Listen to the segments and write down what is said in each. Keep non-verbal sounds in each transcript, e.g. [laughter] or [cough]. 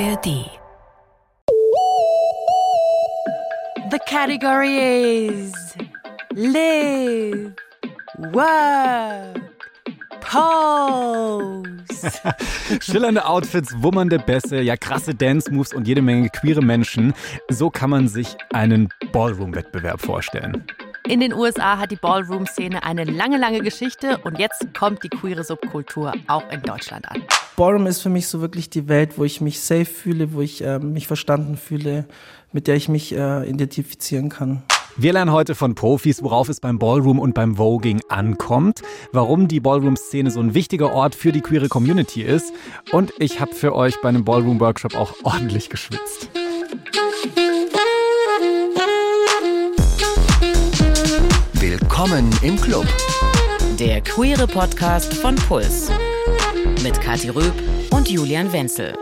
ARD. The category is live, work, pose. [laughs] Schillernde Outfits, wummernde Bässe, ja krasse Dance-Moves und jede Menge queere Menschen. So kann man sich einen Ballroom-Wettbewerb vorstellen. In den USA hat die Ballroom-Szene eine lange, lange Geschichte und jetzt kommt die queere Subkultur auch in Deutschland an. Ballroom ist für mich so wirklich die Welt, wo ich mich safe fühle, wo ich äh, mich verstanden fühle, mit der ich mich äh, identifizieren kann. Wir lernen heute von Profis, worauf es beim Ballroom und beim Voging ankommt, warum die Ballroom-Szene so ein wichtiger Ort für die queere Community ist und ich habe für euch bei einem Ballroom-Workshop auch ordentlich geschwitzt. Willkommen im Club. Der queere Podcast von Puls. Mit Kathi Röb und Julian Wenzel.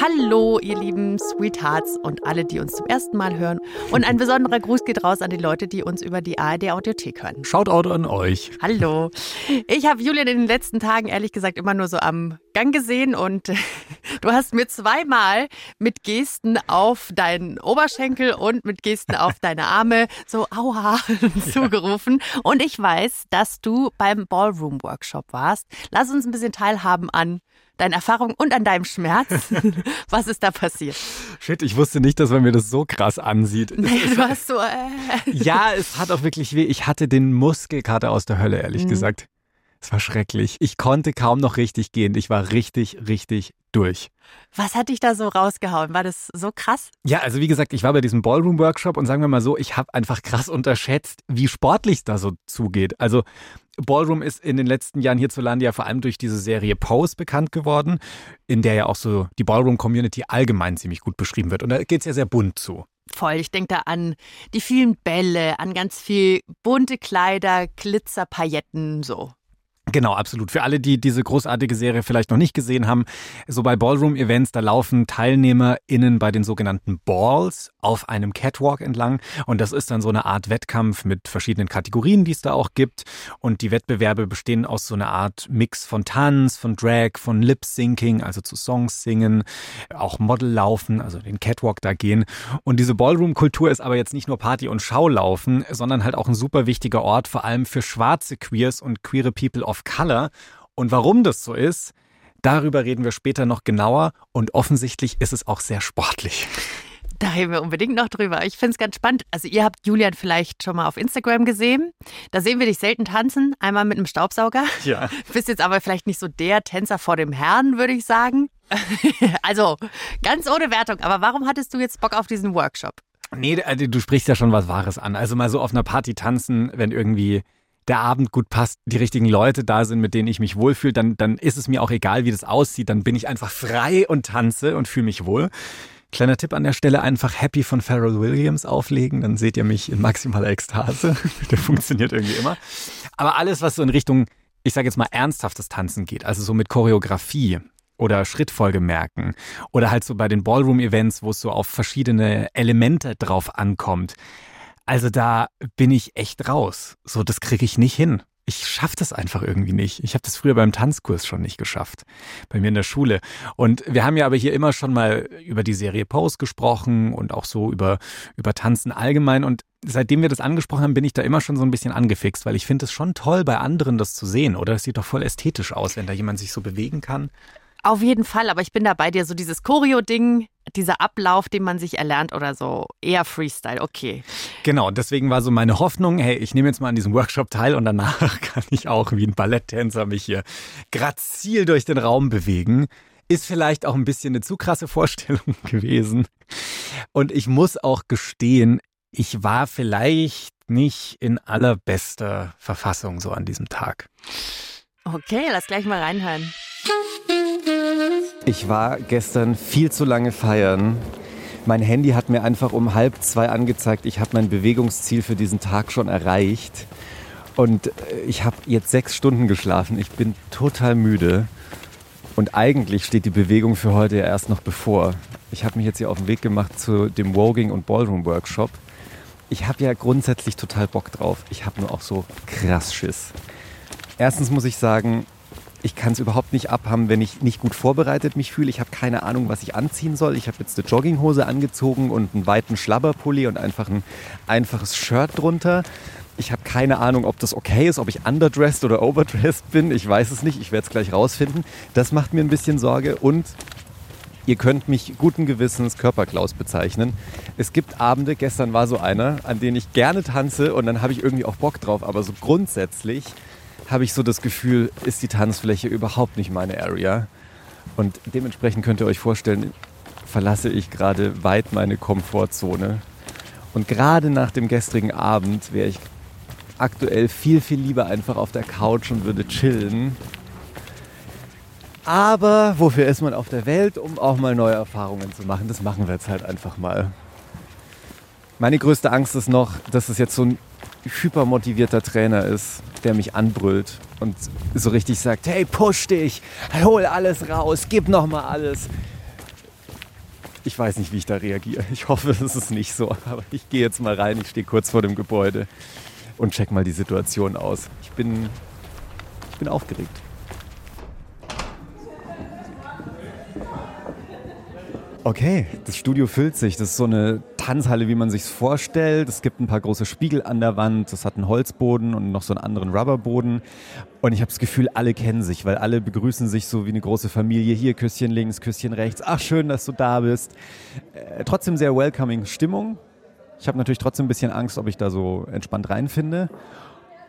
Hallo, ihr lieben Sweethearts und alle, die uns zum ersten Mal hören. Und ein besonderer Gruß geht raus an die Leute, die uns über die ARD Audiothek hören. Shoutout an euch. Hallo. Ich habe Julian in den letzten Tagen ehrlich gesagt immer nur so am Gang gesehen und [laughs] du hast mir zweimal mit Gesten auf deinen Oberschenkel und mit Gesten auf [laughs] deine Arme so aua [laughs] zugerufen. Und ich weiß, dass du beim Ballroom Workshop warst. Lass uns ein bisschen teilhaben an deinen Erfahrungen und an deinem Schmerz. [laughs] Was ist da passiert? Shit, ich wusste nicht, dass man mir das so krass ansieht. Nee, du hast so. Äh. Ja, es hat auch wirklich weh. Ich hatte den Muskelkater aus der Hölle, ehrlich mhm. gesagt. Es war schrecklich. Ich konnte kaum noch richtig gehen. Ich war richtig, richtig durch. Was hat dich da so rausgehauen? War das so krass? Ja, also wie gesagt, ich war bei diesem Ballroom-Workshop und sagen wir mal so, ich habe einfach krass unterschätzt, wie sportlich es da so zugeht. Also Ballroom ist in den letzten Jahren hierzulande ja vor allem durch diese Serie Pose bekannt geworden, in der ja auch so die Ballroom-Community allgemein ziemlich gut beschrieben wird. Und da geht es ja sehr bunt zu. Voll. Ich denke da an die vielen Bälle, an ganz viel bunte Kleider, Glitzer, Pailletten, so. Genau, absolut. Für alle, die diese großartige Serie vielleicht noch nicht gesehen haben, so bei Ballroom-Events, da laufen TeilnehmerInnen bei den sogenannten Balls auf einem Catwalk entlang. Und das ist dann so eine Art Wettkampf mit verschiedenen Kategorien, die es da auch gibt. Und die Wettbewerbe bestehen aus so einer Art Mix von Tanz, von Drag, von Lip-Syncing, also zu Songs singen, auch Model laufen, also den Catwalk da gehen. Und diese Ballroom-Kultur ist aber jetzt nicht nur Party und Schaulaufen, sondern halt auch ein super wichtiger Ort, vor allem für schwarze Queers und queere People of Color. Und warum das so ist, darüber reden wir später noch genauer. Und offensichtlich ist es auch sehr sportlich. Da reden wir unbedingt noch drüber. Ich finde es ganz spannend. Also ihr habt Julian vielleicht schon mal auf Instagram gesehen. Da sehen wir dich selten tanzen, einmal mit einem Staubsauger. Ja. [laughs] Bist jetzt aber vielleicht nicht so der Tänzer vor dem Herrn, würde ich sagen. [laughs] also ganz ohne Wertung. Aber warum hattest du jetzt Bock auf diesen Workshop? Nee, also du sprichst ja schon was Wahres an. Also mal so auf einer Party tanzen, wenn irgendwie der Abend gut passt, die richtigen Leute da sind, mit denen ich mich wohlfühle, dann, dann ist es mir auch egal, wie das aussieht. Dann bin ich einfach frei und tanze und fühle mich wohl. Kleiner Tipp an der Stelle, einfach Happy von Pharrell Williams auflegen, dann seht ihr mich in maximaler Ekstase. [laughs] der funktioniert irgendwie immer. Aber alles, was so in Richtung, ich sage jetzt mal, ernsthaftes Tanzen geht, also so mit Choreografie oder Schrittfolge merken oder halt so bei den Ballroom-Events, wo es so auf verschiedene Elemente drauf ankommt, also da bin ich echt raus. So, das kriege ich nicht hin. Ich schaffe das einfach irgendwie nicht. Ich habe das früher beim Tanzkurs schon nicht geschafft, bei mir in der Schule. Und wir haben ja aber hier immer schon mal über die Serie Pose gesprochen und auch so über, über Tanzen allgemein. Und seitdem wir das angesprochen haben, bin ich da immer schon so ein bisschen angefixt, weil ich finde es schon toll, bei anderen das zu sehen. Oder es sieht doch voll ästhetisch aus, wenn da jemand sich so bewegen kann. Auf jeden Fall, aber ich bin da bei dir. So dieses Choreo-Ding, dieser Ablauf, den man sich erlernt oder so, eher Freestyle, okay. Genau, deswegen war so meine Hoffnung, hey, ich nehme jetzt mal an diesem Workshop teil und danach [laughs] kann ich auch wie ein Balletttänzer mich hier grazil durch den Raum bewegen. Ist vielleicht auch ein bisschen eine zu krasse Vorstellung [laughs] gewesen. Und ich muss auch gestehen, ich war vielleicht nicht in allerbester Verfassung so an diesem Tag. Okay, lass gleich mal reinhören. Ich war gestern viel zu lange feiern. Mein Handy hat mir einfach um halb zwei angezeigt, ich habe mein Bewegungsziel für diesen Tag schon erreicht. Und äh, ich habe jetzt sechs Stunden geschlafen. Ich bin total müde. Und eigentlich steht die Bewegung für heute ja erst noch bevor. Ich habe mich jetzt hier auf den Weg gemacht zu dem Woging und Ballroom Workshop. Ich habe ja grundsätzlich total Bock drauf. Ich habe nur auch so krass Schiss. Erstens muss ich sagen, Ich kann es überhaupt nicht abhaben, wenn ich nicht gut vorbereitet mich fühle. Ich habe keine Ahnung, was ich anziehen soll. Ich habe jetzt eine Jogginghose angezogen und einen weiten Schlabberpulli und einfach ein einfaches Shirt drunter. Ich habe keine Ahnung, ob das okay ist, ob ich underdressed oder overdressed bin. Ich weiß es nicht. Ich werde es gleich rausfinden. Das macht mir ein bisschen Sorge. Und ihr könnt mich guten Gewissens Körperklaus bezeichnen. Es gibt Abende, gestern war so einer, an denen ich gerne tanze und dann habe ich irgendwie auch Bock drauf. Aber so grundsätzlich habe ich so das Gefühl, ist die Tanzfläche überhaupt nicht meine Area. Und dementsprechend könnt ihr euch vorstellen, verlasse ich gerade weit meine Komfortzone. Und gerade nach dem gestrigen Abend wäre ich aktuell viel, viel lieber einfach auf der Couch und würde chillen. Aber wofür ist man auf der Welt, um auch mal neue Erfahrungen zu machen? Das machen wir jetzt halt einfach mal. Meine größte Angst ist noch, dass es jetzt so ein hypermotivierter Trainer ist, der mich anbrüllt und so richtig sagt, hey, push dich, hol alles raus, gib noch mal alles. Ich weiß nicht, wie ich da reagiere. Ich hoffe, es ist nicht so, aber ich gehe jetzt mal rein, ich stehe kurz vor dem Gebäude und check mal die Situation aus. Ich bin, ich bin aufgeregt. Okay, das Studio füllt sich. Das ist so eine Tanzhalle, wie man sich vorstellt. Es gibt ein paar große Spiegel an der Wand. Das hat einen Holzboden und noch so einen anderen Rubberboden. Und ich habe das Gefühl, alle kennen sich, weil alle begrüßen sich so wie eine große Familie. Hier Küsschen links, Küsschen rechts. Ach, schön, dass du da bist. Äh, trotzdem sehr welcoming Stimmung. Ich habe natürlich trotzdem ein bisschen Angst, ob ich da so entspannt reinfinde.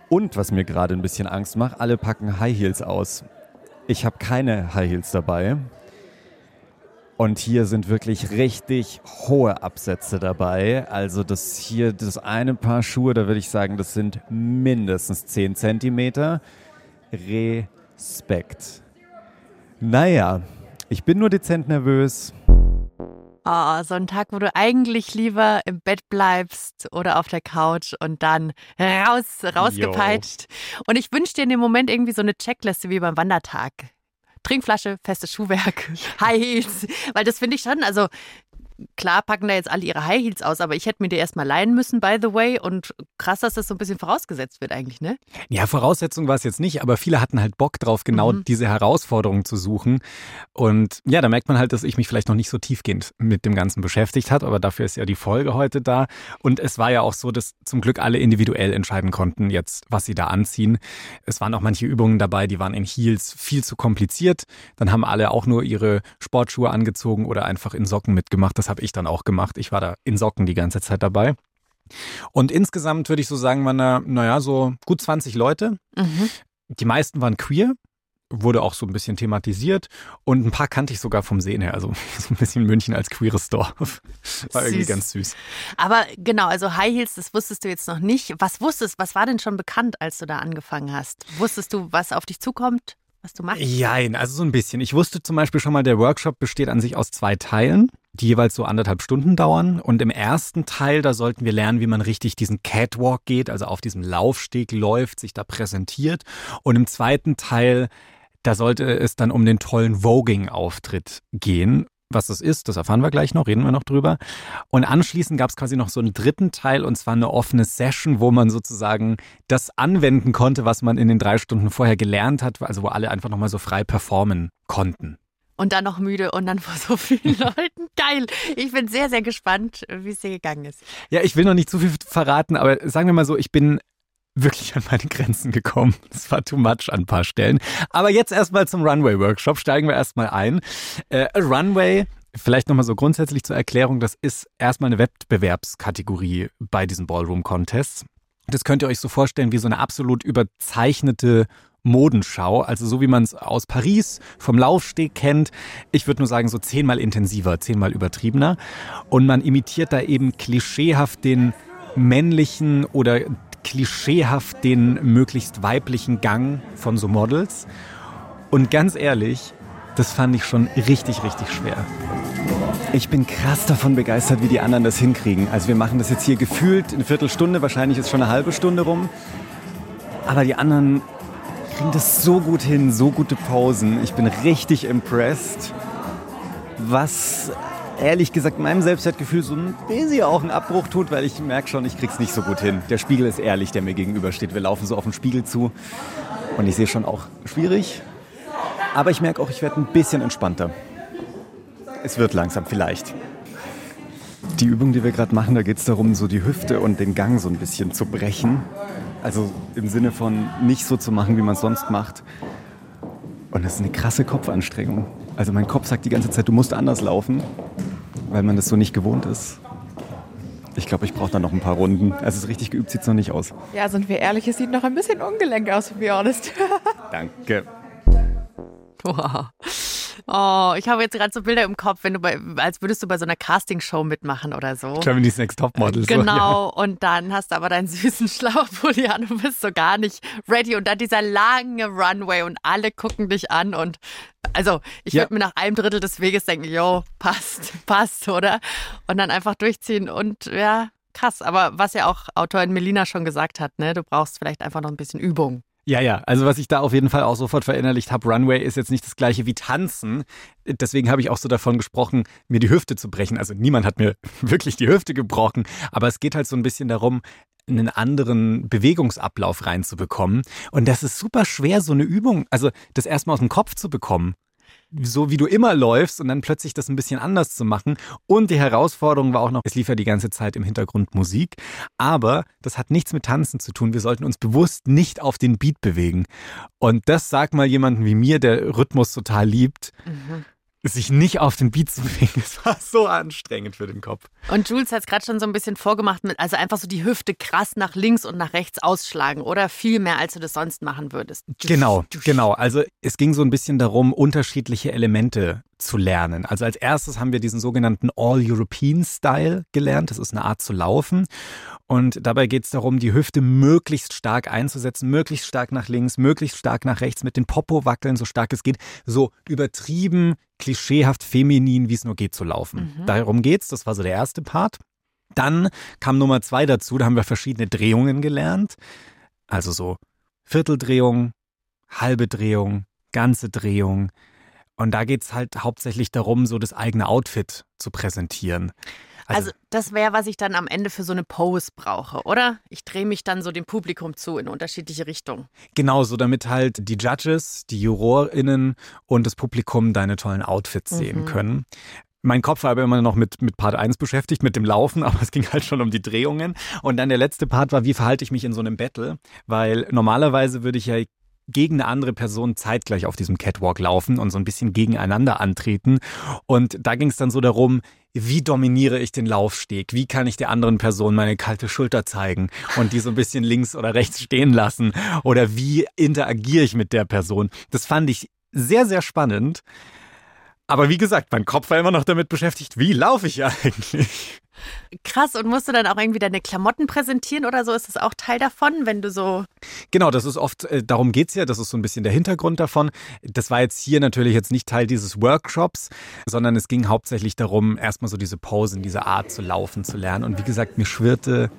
Und was mir gerade ein bisschen Angst macht, alle packen High Heels aus. Ich habe keine High Heels dabei. Und hier sind wirklich richtig hohe Absätze dabei. Also das hier, das eine Paar Schuhe, da würde ich sagen, das sind mindestens 10 Zentimeter. Respekt. Naja, ich bin nur dezent nervös. Oh, so ein Tag, wo du eigentlich lieber im Bett bleibst oder auf der Couch und dann raus, rausgepeitscht. Yo. Und ich wünsche dir in dem Moment irgendwie so eine Checkliste wie beim Wandertag. Trinkflasche, festes Schuhwerk, [laughs] High Heels. Weil das finde ich schon, also klar packen da jetzt alle ihre High Heels aus, aber ich hätte mir die erstmal leihen müssen, by the way. Und krass, dass das so ein bisschen vorausgesetzt wird eigentlich, ne? Ja, Voraussetzung war es jetzt nicht, aber viele hatten halt Bock drauf, genau mhm. diese Herausforderung zu suchen. Und ja, da merkt man halt, dass ich mich vielleicht noch nicht so tiefgehend mit dem Ganzen beschäftigt habe, aber dafür ist ja die Folge heute da. Und es war ja auch so, dass zum Glück alle individuell entscheiden konnten, jetzt, was sie da anziehen. Es waren auch manche Übungen dabei, die waren in Heels viel zu kompliziert. Dann haben alle auch nur ihre Sportschuhe angezogen oder einfach in Socken mitgemacht. Das habe ich dann auch gemacht. Ich war da in Socken die ganze Zeit dabei. Und insgesamt würde ich so sagen, waren da, naja, so gut 20 Leute. Mhm. Die meisten waren queer, wurde auch so ein bisschen thematisiert und ein paar kannte ich sogar vom Sehen her. Also [laughs] so ein bisschen München als queeres Dorf. [laughs] War süß. irgendwie ganz süß. Aber genau, also High Heels, das wusstest du jetzt noch nicht. Was wusstest, was war denn schon bekannt, als du da angefangen hast? Wusstest du, was auf dich zukommt? Was du machst? Jein, also so ein bisschen. Ich wusste zum Beispiel schon mal, der Workshop besteht an sich aus zwei Teilen die jeweils so anderthalb Stunden dauern. Und im ersten Teil, da sollten wir lernen, wie man richtig diesen Catwalk geht, also auf diesem Laufsteg läuft, sich da präsentiert. Und im zweiten Teil, da sollte es dann um den tollen Voging-Auftritt gehen. Was das ist, das erfahren wir gleich noch, reden wir noch drüber. Und anschließend gab es quasi noch so einen dritten Teil und zwar eine offene Session, wo man sozusagen das anwenden konnte, was man in den drei Stunden vorher gelernt hat, also wo alle einfach nochmal so frei performen konnten und dann noch müde und dann vor so vielen [laughs] Leuten. Geil. Ich bin sehr, sehr gespannt, wie es dir gegangen ist. Ja, ich will noch nicht zu viel verraten, aber sagen wir mal so, ich bin wirklich an meine Grenzen gekommen. [laughs] Es war too much an ein paar Stellen. Aber jetzt erstmal zum Runway-Workshop. Steigen wir erstmal ein. Äh, Runway Vielleicht nochmal so grundsätzlich zur Erklärung, das ist erstmal eine Wettbewerbskategorie bei diesen Ballroom-Contests. Das könnt ihr euch so vorstellen wie so eine absolut überzeichnete Modenschau, also so wie man es aus Paris vom Laufsteg kennt. Ich würde nur sagen, so zehnmal intensiver, zehnmal übertriebener. Und man imitiert da eben klischeehaft den männlichen oder klischeehaft den möglichst weiblichen Gang von so Models. Und ganz ehrlich, das fand ich schon richtig, richtig schwer. Ich bin krass davon begeistert, wie die anderen das hinkriegen. Also wir machen das jetzt hier gefühlt eine Viertelstunde, wahrscheinlich ist schon eine halbe Stunde rum. Aber die anderen kriegen das so gut hin, so gute Pausen. Ich bin richtig impressed. Was ehrlich gesagt meinem Selbstwertgefühl so ein bisschen auch einen Abbruch tut, weil ich merke schon, ich krieg's nicht so gut hin. Der Spiegel ist ehrlich, der mir gegenübersteht. Wir laufen so auf den Spiegel zu und ich sehe schon auch schwierig. Aber ich merke auch, ich werde ein bisschen entspannter. Es wird langsam vielleicht. Die Übung, die wir gerade machen, da geht es darum, so die Hüfte und den Gang so ein bisschen zu brechen. Also im Sinne von nicht so zu machen, wie man es sonst macht. Und das ist eine krasse Kopfanstrengung. Also mein Kopf sagt die ganze Zeit, du musst anders laufen, weil man das so nicht gewohnt ist. Ich glaube, ich brauche da noch ein paar Runden. Also es ist richtig geübt, sieht es noch nicht aus. Ja, sind wir ehrlich, es sieht noch ein bisschen ungelenk aus, to be honest. [laughs] Danke. Wow. Oh, ich habe jetzt gerade so Bilder im Kopf, wenn du bei, als würdest du bei so einer Castingshow mitmachen oder so. Germany's Next Topmodel. Genau, So, ja. und dann hast du aber deinen süßen [laughs] Schlauchpulli an und bist so gar nicht ready. Und dann dieser lange Runway und alle gucken dich an. Und also, ich Ja. würde mir nach einem Drittel des Weges denken, jo, passt, [laughs] passt, oder? Und dann einfach durchziehen und ja, krass. Aber was ja auch Autorin Melina schon gesagt hat, ne, du brauchst vielleicht einfach noch ein bisschen Übung. Ja, ja, also was ich da auf jeden Fall auch sofort verinnerlicht habe, Runway ist jetzt nicht das gleiche wie Tanzen. Deswegen habe ich auch so davon gesprochen, mir die Hüfte zu brechen. Also niemand hat mir [laughs] wirklich die Hüfte gebrochen, aber es geht halt so ein bisschen darum, einen anderen Bewegungsablauf reinzubekommen. Und das ist super schwer, so eine Übung, also das erstmal aus dem Kopf zu bekommen. So wie du immer läufst und dann plötzlich das ein bisschen anders zu machen. Und die Herausforderung war auch noch, es lief ja die ganze Zeit im Hintergrund Musik. Aber das hat nichts mit Tanzen zu tun. Wir sollten uns bewusst nicht auf den Beat bewegen. Und das sagt mal jemanden wie mir, der Rhythmus total liebt, sich nicht auf den Beat zu bewegen. Es war so anstrengend für den Kopf. Und Jules hat es gerade schon so ein bisschen vorgemacht mit, also einfach so die Hüfte krass nach links und nach rechts ausschlagen, oder? Viel mehr, als du das sonst machen würdest. Genau, genau. Also es ging so ein bisschen darum, unterschiedliche Elemente zu lernen. Also als erstes haben wir diesen sogenannten All-European-Style gelernt. Das ist eine Art zu laufen. Und dabei geht es darum, die Hüfte möglichst stark einzusetzen, möglichst stark nach links, möglichst stark nach rechts, mit den Popo wackeln, so stark es geht, so übertrieben, klischeehaft feminin, wie es nur geht, zu laufen. Darum geht's. Das war so der erste Part. Dann kam Nummer zwei dazu, da haben wir verschiedene Drehungen gelernt. Also so Vierteldrehung, halbe Drehung, ganze Drehung. Und da geht's halt hauptsächlich darum, so das eigene Outfit zu präsentieren. Also, das wäre, was ich dann am Ende für so eine Pose brauche, oder? Ich drehe mich dann so dem Publikum zu in unterschiedliche Richtungen. Genauso, damit halt die Judges, die JurorInnen und das Publikum deine tollen Outfits sehen können. Mein Kopf war aber immer noch mit, mit Part 1 beschäftigt, mit dem Laufen, [laughs] aber es ging halt schon um die Drehungen. Und dann der letzte Part war, wie verhalte ich mich in so einem Battle? Weil normalerweise würde ich ja gegen eine andere Person zeitgleich auf diesem Catwalk laufen und so ein bisschen gegeneinander antreten. Und da ging es dann so darum, wie dominiere ich den Laufsteg? Wie kann ich der anderen Person meine kalte Schulter zeigen und die so ein bisschen links oder rechts stehen lassen? Oder wie interagiere ich mit der Person? Das fand ich sehr, sehr spannend. Aber wie gesagt, mein Kopf war immer noch damit beschäftigt, wie laufe ich eigentlich? Krass, und musst du dann auch irgendwie deine Klamotten präsentieren oder so? Ist das auch Teil davon, wenn du so. Genau, das ist oft, äh, darum geht's ja, das ist so ein bisschen der Hintergrund davon. Das war jetzt hier natürlich jetzt nicht Teil dieses Workshops, sondern es ging hauptsächlich darum, erstmal so diese Posen, diese Art zu laufen zu lernen. Und wie gesagt, mir schwirrte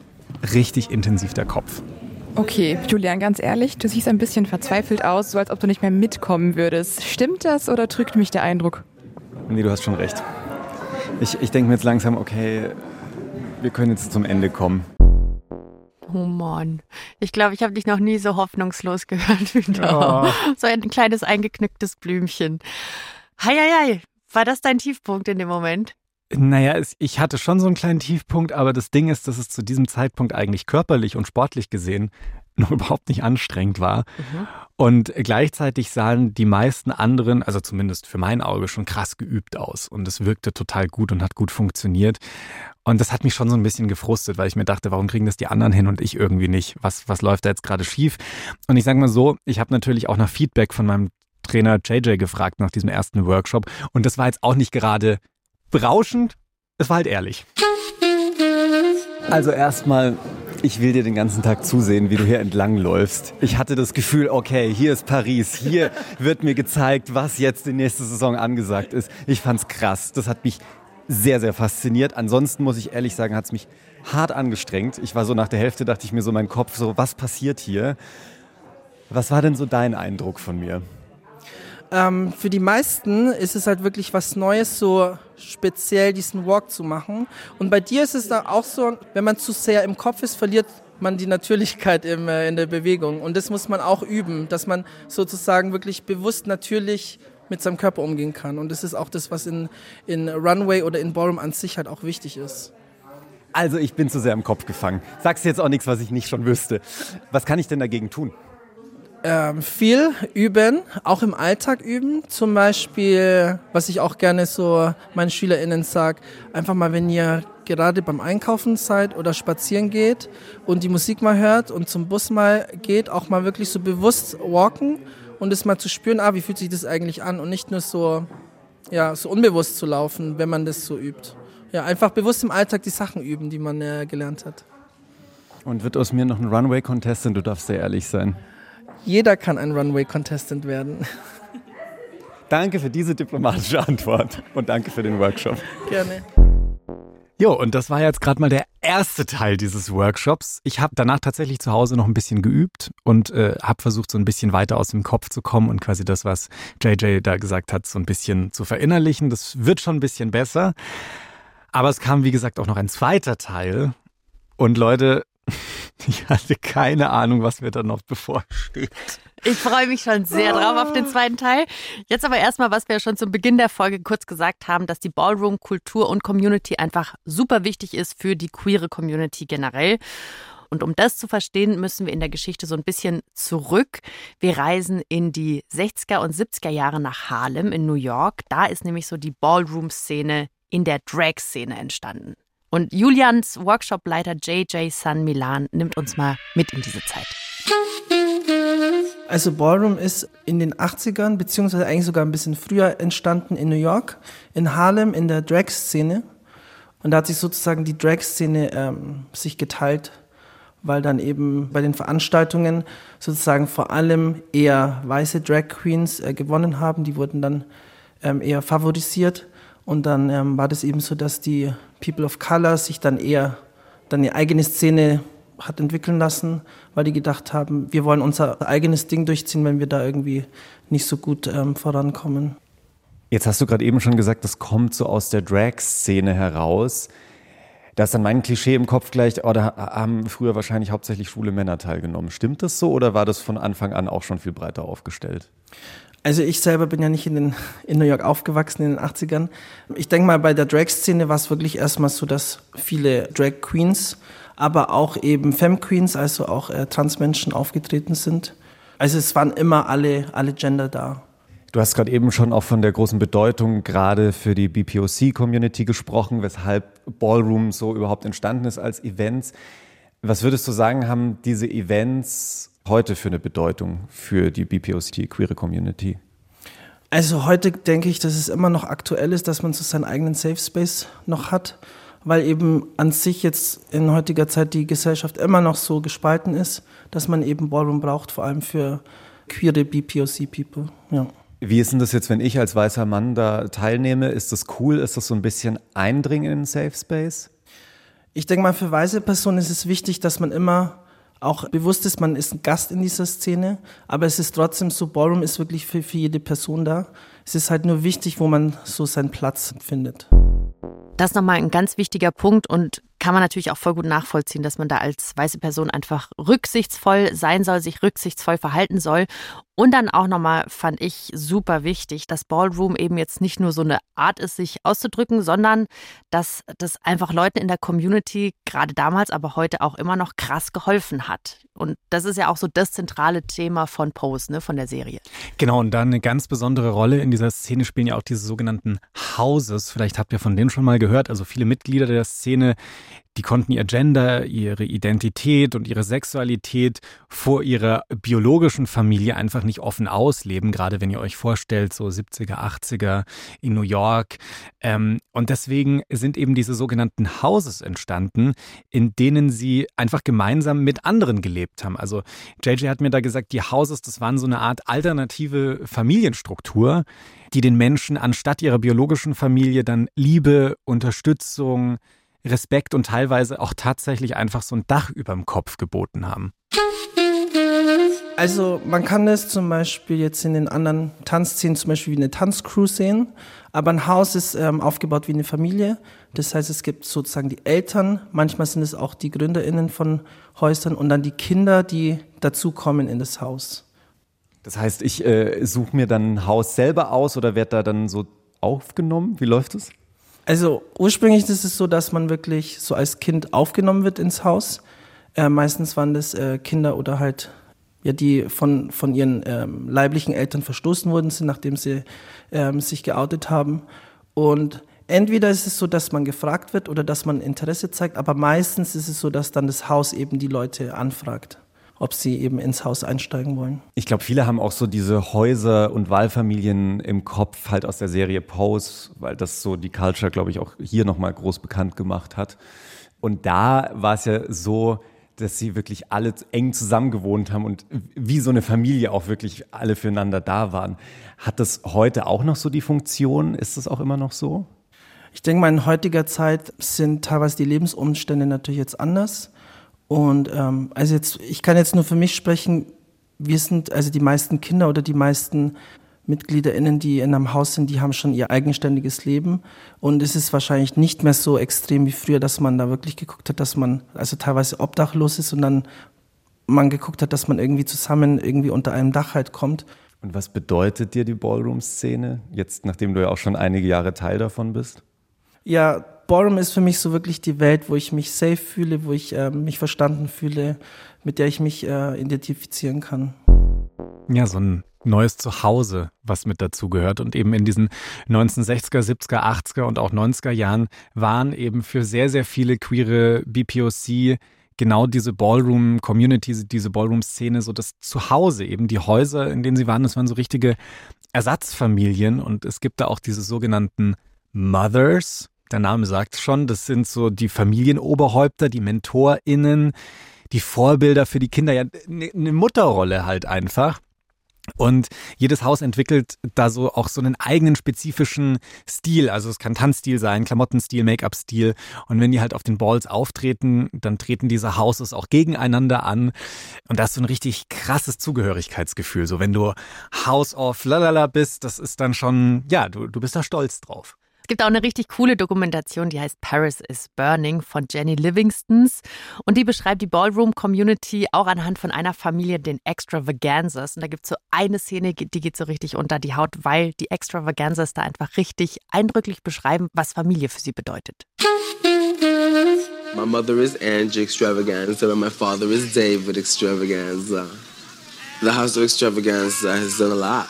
richtig intensiv der Kopf. Okay, Julian, ganz ehrlich, du siehst ein bisschen verzweifelt aus, so als ob du nicht mehr mitkommen würdest. Stimmt das oder trügt mich der Eindruck? Nee, du hast schon recht. Ich, ich denke mir jetzt langsam, okay, wir können jetzt zum Ende kommen. Oh Mann. Ich glaube, ich habe dich noch nie so hoffnungslos [laughs] gehört wie du. So ein kleines eingeknicktes Blümchen. Heieiei. War das dein Tiefpunkt in dem Moment? Naja, es, ich hatte schon so einen kleinen Tiefpunkt, aber das Ding ist, dass es zu diesem Zeitpunkt eigentlich körperlich und sportlich gesehen [laughs] noch überhaupt nicht anstrengend war. Und gleichzeitig sahen die meisten anderen, also zumindest für mein Auge, schon krass geübt aus. Und es wirkte total gut und hat gut funktioniert. Und das hat mich schon so ein bisschen gefrustet, weil ich mir dachte, warum kriegen das die anderen hin und ich irgendwie nicht? Was, was läuft da jetzt gerade schief? Und ich sage mal so, ich habe natürlich auch nach Feedback von meinem Trainer JJ gefragt nach diesem ersten Workshop. Und das war jetzt auch nicht gerade berauschend. Es war halt ehrlich. Also erstmal, ich will dir den ganzen Tag zusehen, wie du hier entlang läufst. Ich hatte das Gefühl, okay, hier ist Paris, hier wird mir gezeigt, was jetzt die nächste Saison angesagt ist. Ich fand's krass. Das hat mich sehr, sehr fasziniert. Ansonsten muss ich ehrlich sagen, hat's mich hart angestrengt. Ich war so nach der Hälfte, dachte ich mir so, mein Kopf so, was passiert hier? Was war denn so dein Eindruck von mir? Ähm, für die meisten ist es halt wirklich was Neues, so speziell diesen Walk zu machen. Und bei dir ist es dann auch so, wenn man zu sehr im Kopf ist, verliert man die Natürlichkeit im, äh, in der Bewegung. Und das muss man auch üben, dass man sozusagen wirklich bewusst natürlich mit seinem Körper umgehen kann. Und das ist auch das, was in, in Runway oder in Ballroom an sich halt auch wichtig ist. Also ich bin zu sehr im Kopf gefangen. Sagst jetzt auch nichts, was ich nicht schon wüsste. Was kann ich denn dagegen tun? Ähm, viel üben, auch im Alltag üben. Zum Beispiel, was ich auch gerne so meinen SchülerInnen sage, einfach mal, wenn ihr gerade beim Einkaufen seid oder spazieren geht und die Musik mal hört und zum Bus mal geht, auch mal wirklich so bewusst walken und es mal zu spüren, ah, wie fühlt sich das eigentlich an und nicht nur so, ja, so unbewusst zu laufen, wenn man das so übt. Ja, einfach bewusst im Alltag die Sachen üben, die man äh, gelernt hat. Und wird aus mir noch ein Runway-Contestant? Du darfst sehr ehrlich sein. Jeder kann ein Runway-Contestant werden. Danke für diese diplomatische Antwort und danke für den Workshop. Gerne. Jo, und das war jetzt gerade mal der erste Teil dieses Workshops. Ich habe danach tatsächlich zu Hause noch ein bisschen geübt und äh, habe versucht, so ein bisschen weiter aus dem Kopf zu kommen und quasi das, was JJ da gesagt hat, so ein bisschen zu verinnerlichen. Das wird schon ein bisschen besser. Aber es kam, wie gesagt, auch noch ein zweiter Teil. Und Leute, [laughs] ich hatte keine Ahnung, was mir da noch bevorsteht. Ich freue mich schon sehr drauf auf den zweiten Teil. Jetzt aber erstmal, was wir schon zum Beginn der Folge kurz gesagt haben, dass die Ballroom-Kultur und Community einfach super wichtig ist für die queere Community generell. Und um das zu verstehen, müssen wir in der Geschichte so ein bisschen zurück. Wir reisen in die 60er und 70er Jahre nach Harlem in New York. Da ist nämlich so die Ballroom-Szene in der Drag-Szene entstanden. Und Julians Workshopleiter JJ San Milan nimmt uns mal mit in diese Zeit. Also Ballroom ist in den 80ern, beziehungsweise eigentlich sogar ein bisschen früher entstanden in New York, in Harlem, in der Drag-Szene. Und da hat sich sozusagen die Drag-Szene ähm, sich geteilt, weil dann eben bei den Veranstaltungen sozusagen vor allem eher weiße Drag Queens äh, gewonnen haben. Die wurden dann ähm, eher favorisiert. Und dann ähm, war das eben so, dass die People of Color sich dann eher dann eine eigene Szene hat entwickeln lassen, weil die gedacht haben, wir wollen unser eigenes Ding durchziehen, wenn wir da irgendwie nicht so gut ähm, vorankommen. Jetzt hast du gerade eben schon gesagt, das kommt so aus der Drag-Szene heraus. Da ist dann mein Klischee im Kopf gleich, oh, da haben früher wahrscheinlich hauptsächlich schwule Männer teilgenommen. Stimmt das so oder war das von Anfang an auch schon viel breiter aufgestellt? Also ich selber bin ja nicht in, den, in New York aufgewachsen in den 80ern. Ich denke mal, bei der Drag-Szene war es wirklich erstmal so, dass viele Drag Queens, aber auch eben Femme Queens, also auch äh, Transmenschen aufgetreten sind. Also es waren immer alle, alle Gender da. Du hast gerade eben schon auch von der großen Bedeutung gerade für die BPOC-Community gesprochen, weshalb Ballroom so überhaupt entstanden ist als Events. Was würdest du sagen, haben diese Events heute für eine Bedeutung für die BPOC queere Community? Also heute denke ich, dass es immer noch aktuell ist, dass man so seinen eigenen Safe Space noch hat, weil eben an sich jetzt in heutiger Zeit die Gesellschaft immer noch so gespalten ist, dass man eben Ballroom braucht, vor allem für queere BPOC-People. Ja. Wie ist denn das jetzt, wenn ich als weißer Mann da teilnehme? Ist das cool? Ist das so ein bisschen Eindringen in den Safe Space? Ich denke mal, für weiße Personen ist es wichtig, dass man immer auch bewusst ist, man ist ein Gast in dieser Szene, aber es ist trotzdem so, Ballroom ist wirklich für, für jede Person da. Es ist halt nur wichtig, wo man so seinen Platz findet. Das ist nochmal ein ganz wichtiger Punkt und kann man natürlich auch voll gut nachvollziehen, dass man da als weiße Person einfach rücksichtsvoll sein soll, sich rücksichtsvoll verhalten soll. Und dann auch nochmal fand ich super wichtig, dass Ballroom eben jetzt nicht nur so eine Art ist, sich auszudrücken, sondern dass das einfach Leuten in der Community, gerade damals, aber heute auch immer noch krass geholfen hat. Und das ist ja auch so das zentrale Thema von Pose, ne, von der Serie. Genau, und dann eine ganz besondere Rolle in dieser Szene spielen ja auch diese sogenannten Houses. Vielleicht habt ihr von denen schon mal gehört. Also viele Mitglieder der Szene, die konnten ihr Gender, ihre Identität und ihre Sexualität vor ihrer biologischen Familie einfach nicht offen ausleben, gerade wenn ihr euch vorstellt, so 70er, 80er in New York. Ähm, und deswegen sind eben diese sogenannten Houses entstanden, in denen sie einfach gemeinsam mit anderen gelebt haben. Also JJ hat mir da gesagt, die Houses, das waren so eine Art alternative Familienstruktur, die den Menschen anstatt ihrer biologischen Familie dann Liebe, Unterstützung, Respekt und teilweise auch tatsächlich einfach so ein Dach über dem Kopf geboten haben. Also man kann es zum Beispiel jetzt in den anderen Tanzszenen zum Beispiel wie eine Tanzcrew sehen, aber ein Haus ist ähm, aufgebaut wie eine Familie. Das heißt, es gibt sozusagen die Eltern, manchmal sind es auch die GründerInnen von Häusern und dann die Kinder, die dazukommen in das Haus. Das heißt, ich äh, suche mir dann ein Haus selber aus oder werde da dann so aufgenommen? Wie läuft es? Also ursprünglich ist es so, dass man wirklich so als Kind aufgenommen wird ins Haus. Äh, meistens waren das äh, Kinder oder halt ja, die von, von ihren ähm, leiblichen Eltern verstoßen worden sind, nachdem sie ähm, sich geoutet haben. Und entweder ist es so, dass man gefragt wird oder dass man Interesse zeigt, aber meistens ist es so, dass dann das Haus eben die Leute anfragt ob sie eben ins Haus einsteigen wollen. Ich glaube, viele haben auch so diese Häuser und Wahlfamilien im Kopf halt aus der Serie Pose, weil das so die Culture, glaube ich, auch hier nochmal groß bekannt gemacht hat. Und da war es ja so, dass sie wirklich alle eng zusammen gewohnt haben und wie so eine Familie auch wirklich alle füreinander da waren. Hat das heute auch noch so die Funktion? Ist das auch immer noch so? Ich denke mal, in heutiger Zeit sind teilweise die Lebensumstände natürlich jetzt anders. Und ähm, also jetzt, ich kann jetzt nur für mich sprechen, wir sind, also die meisten Kinder oder die meisten MitgliederInnen, die in einem Haus sind, die haben schon ihr eigenständiges Leben. Und es ist wahrscheinlich nicht mehr so extrem wie früher, dass man da wirklich geguckt hat, dass man also teilweise obdachlos ist und dann man geguckt hat, dass man irgendwie zusammen irgendwie unter einem Dach halt kommt. Und was bedeutet dir die Ballroom-Szene, jetzt nachdem du ja auch schon einige Jahre Teil davon bist? Ja, Ballroom ist für mich so wirklich die Welt, wo ich mich safe fühle, wo ich äh, mich verstanden fühle, mit der ich mich äh, identifizieren kann. Ja, so ein neues Zuhause, was mit dazu gehört. Und eben in diesen 1960er, 70er, 80er und auch 90er Jahren waren eben für sehr, sehr viele queere BPOC genau diese Ballroom-Community, diese Ballroom-Szene, so das Zuhause, eben die Häuser, in denen sie waren, das waren so richtige Ersatzfamilien. Und es gibt da auch diese sogenannten Mothers, der Name sagt schon, das sind so die Familienoberhäupter, die MentorInnen, die Vorbilder für die Kinder, ja, eine ne Mutterrolle halt einfach. Und jedes Haus entwickelt da so auch so einen eigenen spezifischen Stil. Also es kann Tanzstil sein, Klamottenstil, Make-up-Stil. Und wenn die halt auf den Balls auftreten, dann treten diese Houses auch gegeneinander an. Und das ist so ein richtig krasses Zugehörigkeitsgefühl. So wenn du House of Lalala bist, das ist dann schon, ja, du, du bist da stolz drauf gibt auch eine richtig coole Dokumentation, die heißt Paris is Burning von Jenny Livingstons. Und die beschreibt die Ballroom-Community auch anhand von einer Familie, den Extravaganzas. Und da gibt es so eine Szene, die geht so richtig unter die Haut, weil die Extravaganzas da einfach richtig eindrücklich beschreiben, was Familie für sie bedeutet. My mother is Angie Extravaganza and my father is David Extravaganza. The House of Extravaganza has done a lot.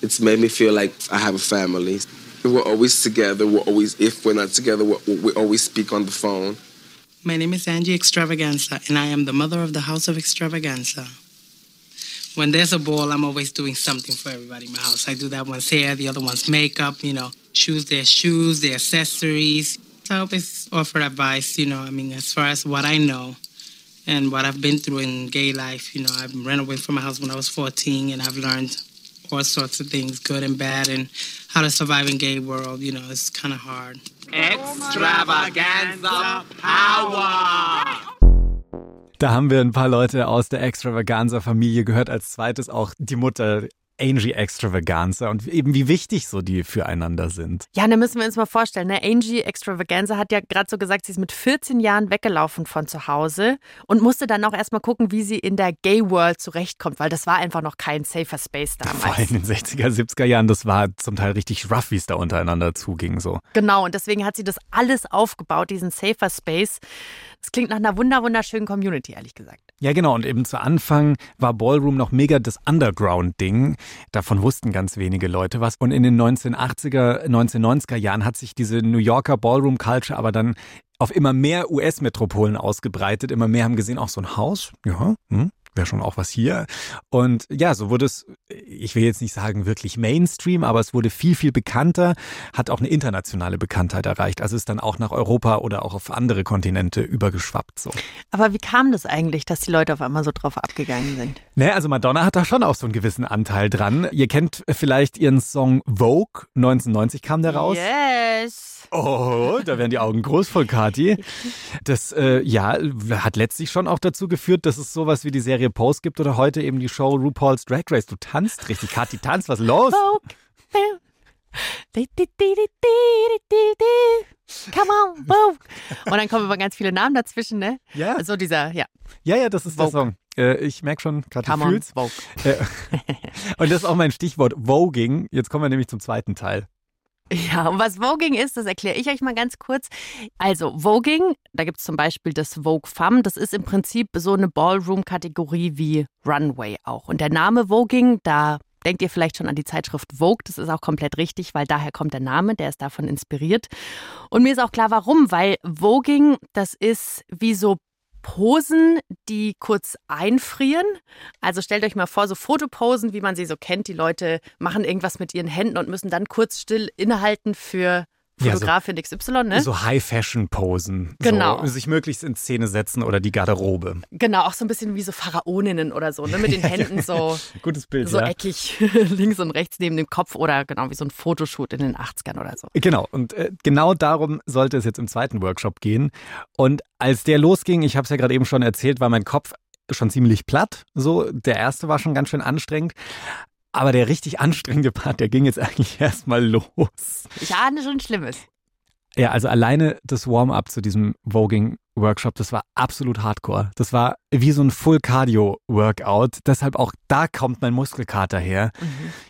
It's made me feel like I have a family. We're always together. We're always, if we're not together, we always speak on the phone. My name is Angie Extravaganza, and I am the mother of the House of Extravaganza. When there's a ball, I'm always doing something for everybody in my house. I do that one's hair, the other one's makeup, you know, choose their shoes, their accessories. I always offer advice, you know, I mean, as far as what I know and what I've been through in gay life, you know, I've ran away from my house when I was 14 and I've learned all sorts of things, good and bad, and how to survive in gay world. You know, it's kind of hard. Extravaganza Power! Da haben wir ein paar Leute aus der Extravaganza-Familie gehört. Als zweites auch die Mutter Angie Extravaganza und eben wie wichtig so die füreinander sind. Ja, da müssen wir uns mal vorstellen. Ne? Angie Extravaganza hat ja gerade so gesagt, sie ist mit 14 Jahren weggelaufen von zu Hause und musste dann auch erstmal gucken, wie sie in der Gay World zurechtkommt, weil das war einfach noch kein safer Space damals. Vor allem in den 60er, 70er Jahren, das war zum Teil richtig rough, wie es da untereinander zuging. So. Genau, und deswegen hat sie das alles aufgebaut, diesen safer Space. Das klingt nach einer wunderschönen Community, ehrlich gesagt. Ja, genau. Und eben zu Anfang war Ballroom noch mega das Underground-Ding. Davon wussten ganz wenige Leute was. Und in den 1980er, 1990er Jahren hat sich diese New Yorker Ballroom-Culture aber dann auf immer mehr US-Metropolen ausgebreitet. Immer mehr haben gesehen, auch so ein Haus, ja, hm, wäre schon auch was hier. Und ja, so wurde es, ich will jetzt nicht sagen wirklich Mainstream, aber es wurde viel, viel bekannter, hat auch eine internationale Bekanntheit erreicht. Also ist dann auch nach Europa oder auch auf andere Kontinente übergeschwappt. So. Aber wie kam das eigentlich, dass die Leute auf einmal so drauf abgegangen sind? Naja, also Madonna hat da schon auch so einen gewissen Anteil dran. Ihr kennt vielleicht ihren Song Vogue, 1990 kam der raus. Yes. Oh, da werden die Augen groß voll Kati. [laughs] Das, äh, ja, hat letztlich schon auch dazu geführt, dass es sowas wie die Serie Serie Pose gibt oder heute eben die Show RuPaul's Drag Race. Du tanzt richtig, Kathi, tanzt, was los? Come on, Vogue. Und dann kommen immer ganz viele Namen dazwischen, ne? Ja. So dieser, ja. Ja, ja, das ist Vogue. der Song. Äh, ich merke schon, on, fühlt's. Vogue. Äh, [laughs] und das ist auch mein Stichwort, Voging. Jetzt kommen wir nämlich zum zweiten Teil. Ja, und was Voging ist, das erkläre ich euch mal ganz kurz. Also Voging, da gibt es zum Beispiel das Vogue Femme, das ist im Prinzip so eine Ballroom-Kategorie wie Runway auch. Und der Name Voging, da denkt ihr vielleicht schon an die Zeitschrift Vogue, das ist auch komplett richtig, weil daher kommt der Name, der ist davon inspiriert. Und mir ist auch klar, warum, weil Voging, das ist wie so Posen, die kurz einfrieren. Also stellt euch mal vor, so Fotoposen, wie man sie so kennt. Die Leute machen irgendwas mit ihren Händen und müssen dann kurz still innehalten für Ja, so- Fotografin XY, ne? So High-Fashion-Posen. Genau. So, sich möglichst in Szene setzen oder die Garderobe. Genau, auch so ein bisschen wie so Pharaoninnen oder so, ne? Mit den [laughs] Händen so, Gutes Bild, so ja. eckig [laughs] links und rechts neben dem Kopf oder genau wie so ein Fotoshoot in den 80ern oder so. Genau, und äh, genau darum sollte es jetzt im zweiten Workshop gehen. Und als der losging, ich habe es ja gerade eben schon erzählt, war mein Kopf schon ziemlich platt. So, der erste war schon ganz schön anstrengend. Aber der richtig anstrengende Part, der ging jetzt eigentlich [laughs] erstmal los. Ich ahne schon Schlimmes. Ja, also alleine das Warm-up zu diesem Voging-Workshop, das war absolut hardcore. Das war wie so ein Full-Cardio-Workout. Deshalb auch da kommt mein Muskelkater her.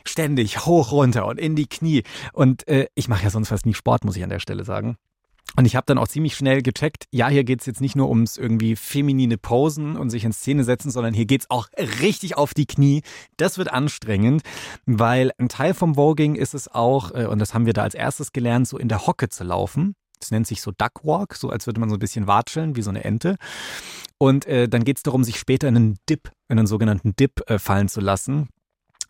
Ständig hoch, runter und in die Knie. Und äh, ich mache ja sonst fast nie Sport, muss ich an der Stelle sagen. Und ich habe dann auch ziemlich schnell gecheckt, ja, hier geht's jetzt nicht nur ums irgendwie feminine Posen und sich in Szene setzen, sondern hier geht's auch richtig auf die Knie. Das wird anstrengend, weil ein Teil vom Voging ist es auch, äh, und das haben wir da als erstes gelernt, so in der Hocke zu laufen. Das nennt sich so Duckwalk, so als würde man so ein bisschen watscheln, wie so eine Ente. Und äh, dann geht's darum, sich später in einen Dip, in einen sogenannten Dip äh, fallen zu lassen.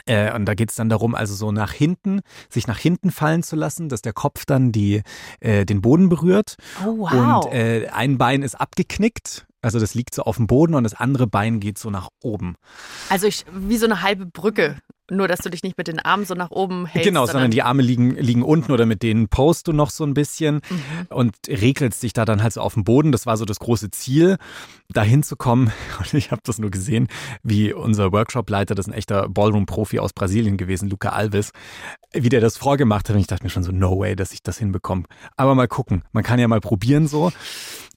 Äh, und da geht's dann darum, also so nach hinten, sich nach hinten fallen zu lassen, dass der Kopf dann die, äh, den Boden berührt. Oh, wow. Und äh, ein Bein ist abgeknickt, also das liegt so auf dem Boden und das andere Bein geht so nach oben. Also ich, wie so eine halbe Brücke. Nur, dass du dich nicht mit den Armen so nach oben hältst. genau, sondern die Arme liegen, liegen unten oder mit denen post du noch so ein bisschen und regelst dich da dann halt so auf dem Boden. Das war so das große Ziel, da hinzukommen. [laughs] Und ich habe das nur gesehen, wie unser Workshop-Leiter, das ist ein echter Ballroom-Profi aus Brasilien gewesen, Luca Alves, wie der das vorgemacht hat. Und ich dachte mir schon so, no way, dass ich das hinbekomme. Aber mal gucken. Man kann ja mal probieren so.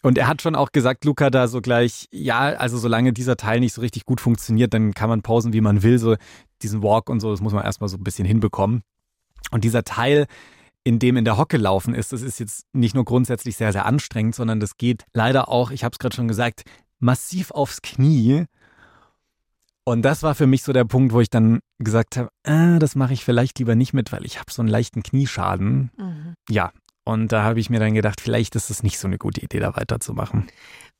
Und er hat schon auch gesagt, Luca, da so gleich, ja, also solange dieser Teil nicht so richtig gut funktioniert, dann kann man pausen, wie man will. So diesen Walk und so, das muss man erstmal so ein bisschen hinbekommen. Und dieser Teil, in dem in der Hocke laufen ist, das ist jetzt nicht nur grundsätzlich sehr, sehr anstrengend, sondern das geht leider auch, ich habe es gerade schon gesagt, massiv aufs Knie. Und das war für mich so der Punkt, wo ich dann gesagt habe, ah, das mache ich vielleicht lieber nicht mit, weil ich habe so einen leichten Knieschaden. Mhm. Ja, und da habe ich mir dann gedacht, vielleicht ist es nicht so eine gute Idee, da weiterzumachen.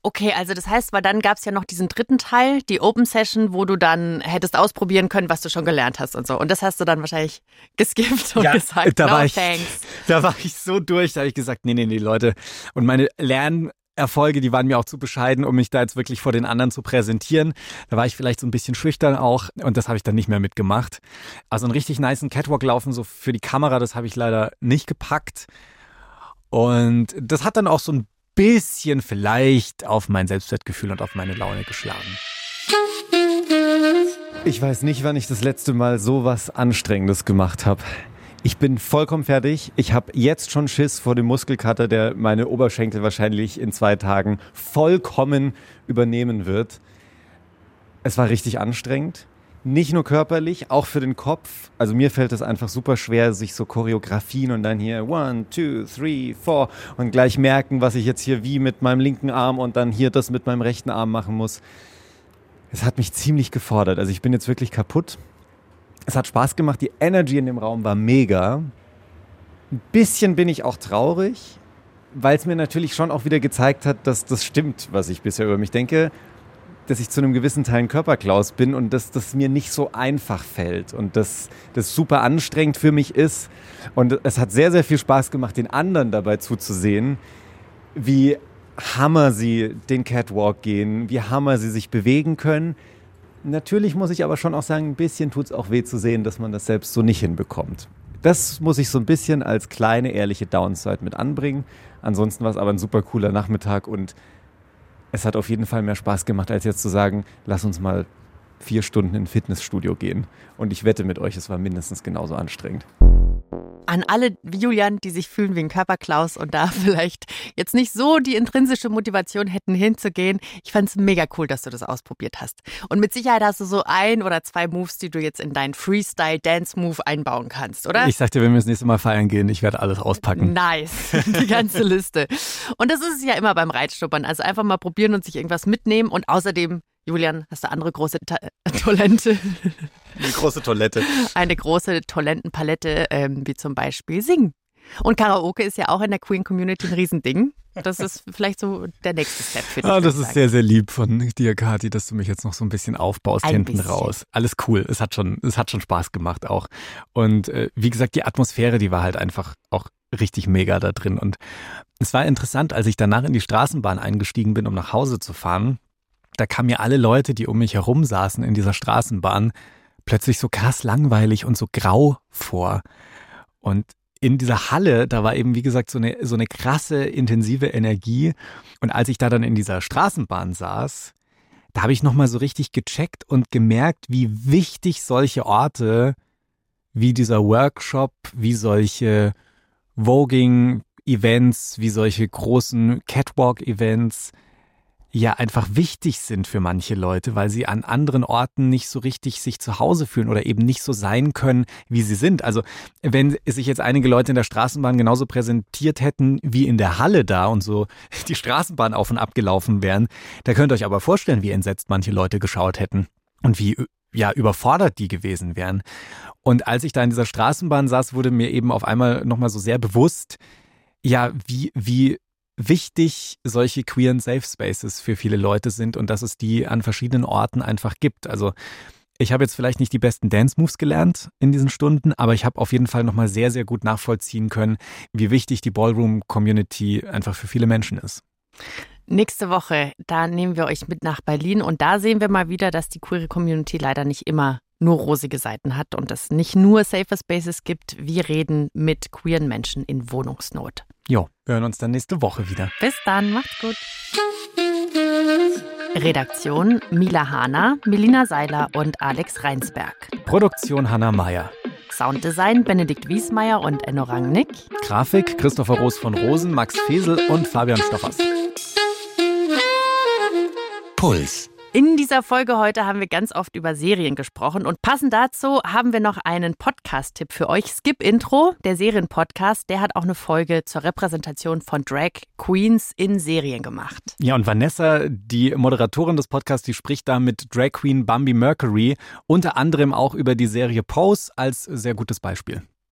Okay, also das heißt, weil dann gab es ja noch diesen dritten Teil, die Open Session, wo du dann hättest ausprobieren können, was du schon gelernt hast und so. Und das hast du dann wahrscheinlich geskippt und Ja, gesagt, da no war ich- thanks. Da war ich so durch, da habe ich gesagt, nee, nee, nee, Leute. Und meine Lernerfolge, die waren mir auch zu bescheiden, um mich da jetzt wirklich vor den anderen zu präsentieren. Da war ich vielleicht so ein bisschen schüchtern auch und das habe ich dann nicht mehr mitgemacht. Also einen richtig niceen Catwalk laufen, so für die Kamera, das habe ich leider nicht gepackt. Und das hat dann auch so ein bisschen vielleicht auf mein Selbstwertgefühl und auf meine Laune geschlagen. Ich weiß nicht, wann ich das letzte Mal so was Anstrengendes gemacht habe. Ich bin vollkommen fertig. Ich habe jetzt schon Schiss vor dem Muskelkater, der meine Oberschenkel wahrscheinlich in zwei Tagen vollkommen übernehmen wird. Es war richtig anstrengend. Nicht nur körperlich, auch für den Kopf. Also mir fällt es einfach super schwer, sich so Choreografien und dann hier one, two, three, four und gleich merken, was ich jetzt hier wie mit meinem linken Arm und dann hier das mit meinem rechten Arm machen muss. Es hat mich ziemlich gefordert. Also ich bin jetzt wirklich kaputt. Es hat Spaß gemacht. Die Energy in dem Raum war mega. Ein bisschen bin ich auch traurig, weil es mir natürlich schon auch wieder gezeigt hat, dass das stimmt, was ich bisher über mich denke, dass ich zu einem gewissen Teil ein Körperklaus bin und dass das mir nicht so einfach fällt und dass das super anstrengend für mich ist. Und es hat sehr, sehr viel Spaß gemacht, den anderen dabei zuzusehen, wie Hammer sie den Catwalk gehen, wie Hammer sie sich bewegen können. Natürlich muss ich aber schon auch sagen, ein bisschen tut es auch weh zu sehen, dass man das selbst so nicht hinbekommt. Das muss ich so ein bisschen als kleine, ehrliche Downside mit anbringen. Ansonsten war es aber ein super cooler Nachmittag und es hat auf jeden Fall mehr Spaß gemacht, als jetzt zu sagen, lass uns mal vier Stunden in ein Fitnessstudio gehen. Und ich wette mit euch, es war mindestens genauso anstrengend an alle Julian, die sich fühlen wie ein Körperklaus und da [laughs] vielleicht jetzt nicht so die intrinsische Motivation hätten hinzugehen. Ich fand es mega cool, dass du das ausprobiert hast. Und mit Sicherheit hast du so ein oder zwei Moves, die du jetzt in deinen Freestyle-Dance-Move einbauen kannst, oder? Ich sag dir, wenn wir das nächste Mal feiern gehen, ich werde alles auspacken. Nice, [laughs] die ganze Liste. Und das ist es ja immer beim Reitschnuppern. Also einfach mal probieren und sich irgendwas mitnehmen und außerdem Julian, hast du andere große Ta [laughs] Talente? Eine große Toilette. Eine große Talentenpalette, ähm, wie zum Beispiel Singen. Und Karaoke ist ja auch in der Queen Community ein Riesending. Das ist vielleicht so der nächste Step für dich. Ah, das ist sagen. sehr, sehr lieb von dir, Kathi, dass du mich jetzt noch so ein bisschen aufbaust, ein hinten bisschen. raus. Alles cool. Es hat schon, es hat schon Spaß gemacht auch. Und äh, wie gesagt, die Atmosphäre, die war halt einfach auch richtig mega da drin. Und es war interessant, als ich danach in die Straßenbahn eingestiegen bin, um nach Hause zu fahren. Da kamen mir alle Leute, die um mich herum saßen in dieser Straßenbahn, plötzlich so krass langweilig und so grau vor. Und in dieser Halle, da war eben, wie gesagt, so eine, so eine krasse, intensive Energie. Und als ich da dann in dieser Straßenbahn saß, da habe ich nochmal so richtig gecheckt und gemerkt, wie wichtig solche Orte wie dieser Workshop, wie solche Voging-Events, wie solche großen Catwalk-Events, ja einfach wichtig sind für manche Leute, weil sie an anderen Orten nicht so richtig sich zu Hause fühlen oder eben nicht so sein können, wie sie sind. Also wenn sich jetzt einige Leute in der Straßenbahn genauso präsentiert hätten wie in der Halle da und so [laughs] die Straßenbahn auf und ab gelaufen wären, da könnt ihr euch aber vorstellen, wie entsetzt manche Leute geschaut hätten und wie ja überfordert die gewesen wären. Und als ich da in dieser Straßenbahn saß, wurde mir eben auf einmal nochmal so sehr bewusst, ja, wie, wie wichtig solche queeren Safe Spaces für viele Leute sind und dass es die an verschiedenen Orten einfach gibt. Also ich habe jetzt vielleicht nicht die besten Dance Moves gelernt in diesen Stunden, aber ich habe auf jeden Fall nochmal sehr, sehr gut nachvollziehen können, wie wichtig die Ballroom Community einfach für viele Menschen ist. Nächste Woche, da nehmen wir euch mit nach Berlin und da sehen wir mal wieder, dass die queere Community leider nicht immer nur rosige Seiten hat und es nicht nur Safer Spaces gibt. Wir reden mit queeren Menschen in Wohnungsnot. Jo, wir hören uns dann nächste Woche wieder. Bis dann, macht's gut. Redaktion Mila Hahner, Melina Seiler und Alex Reinsberg. Produktion Hanna Meyer. Sounddesign Benedikt Wiesmeier und Enno Rangnick. Grafik Christopher Roos von Rosen, Max Fesel und Fabian Stoffers. Puls. In dieser Folge heute haben wir ganz oft über Serien gesprochen und passend dazu haben wir noch einen Podcast-Tipp für euch. Skip Intro, der Serienpodcast, der hat auch eine Folge zur Repräsentation von Drag Queens in Serien gemacht. Ja, und Vanessa, die Moderatorin des Podcasts, die spricht da mit Drag Queen Bambi Mercury unter anderem auch über die Serie Pose als sehr gutes Beispiel.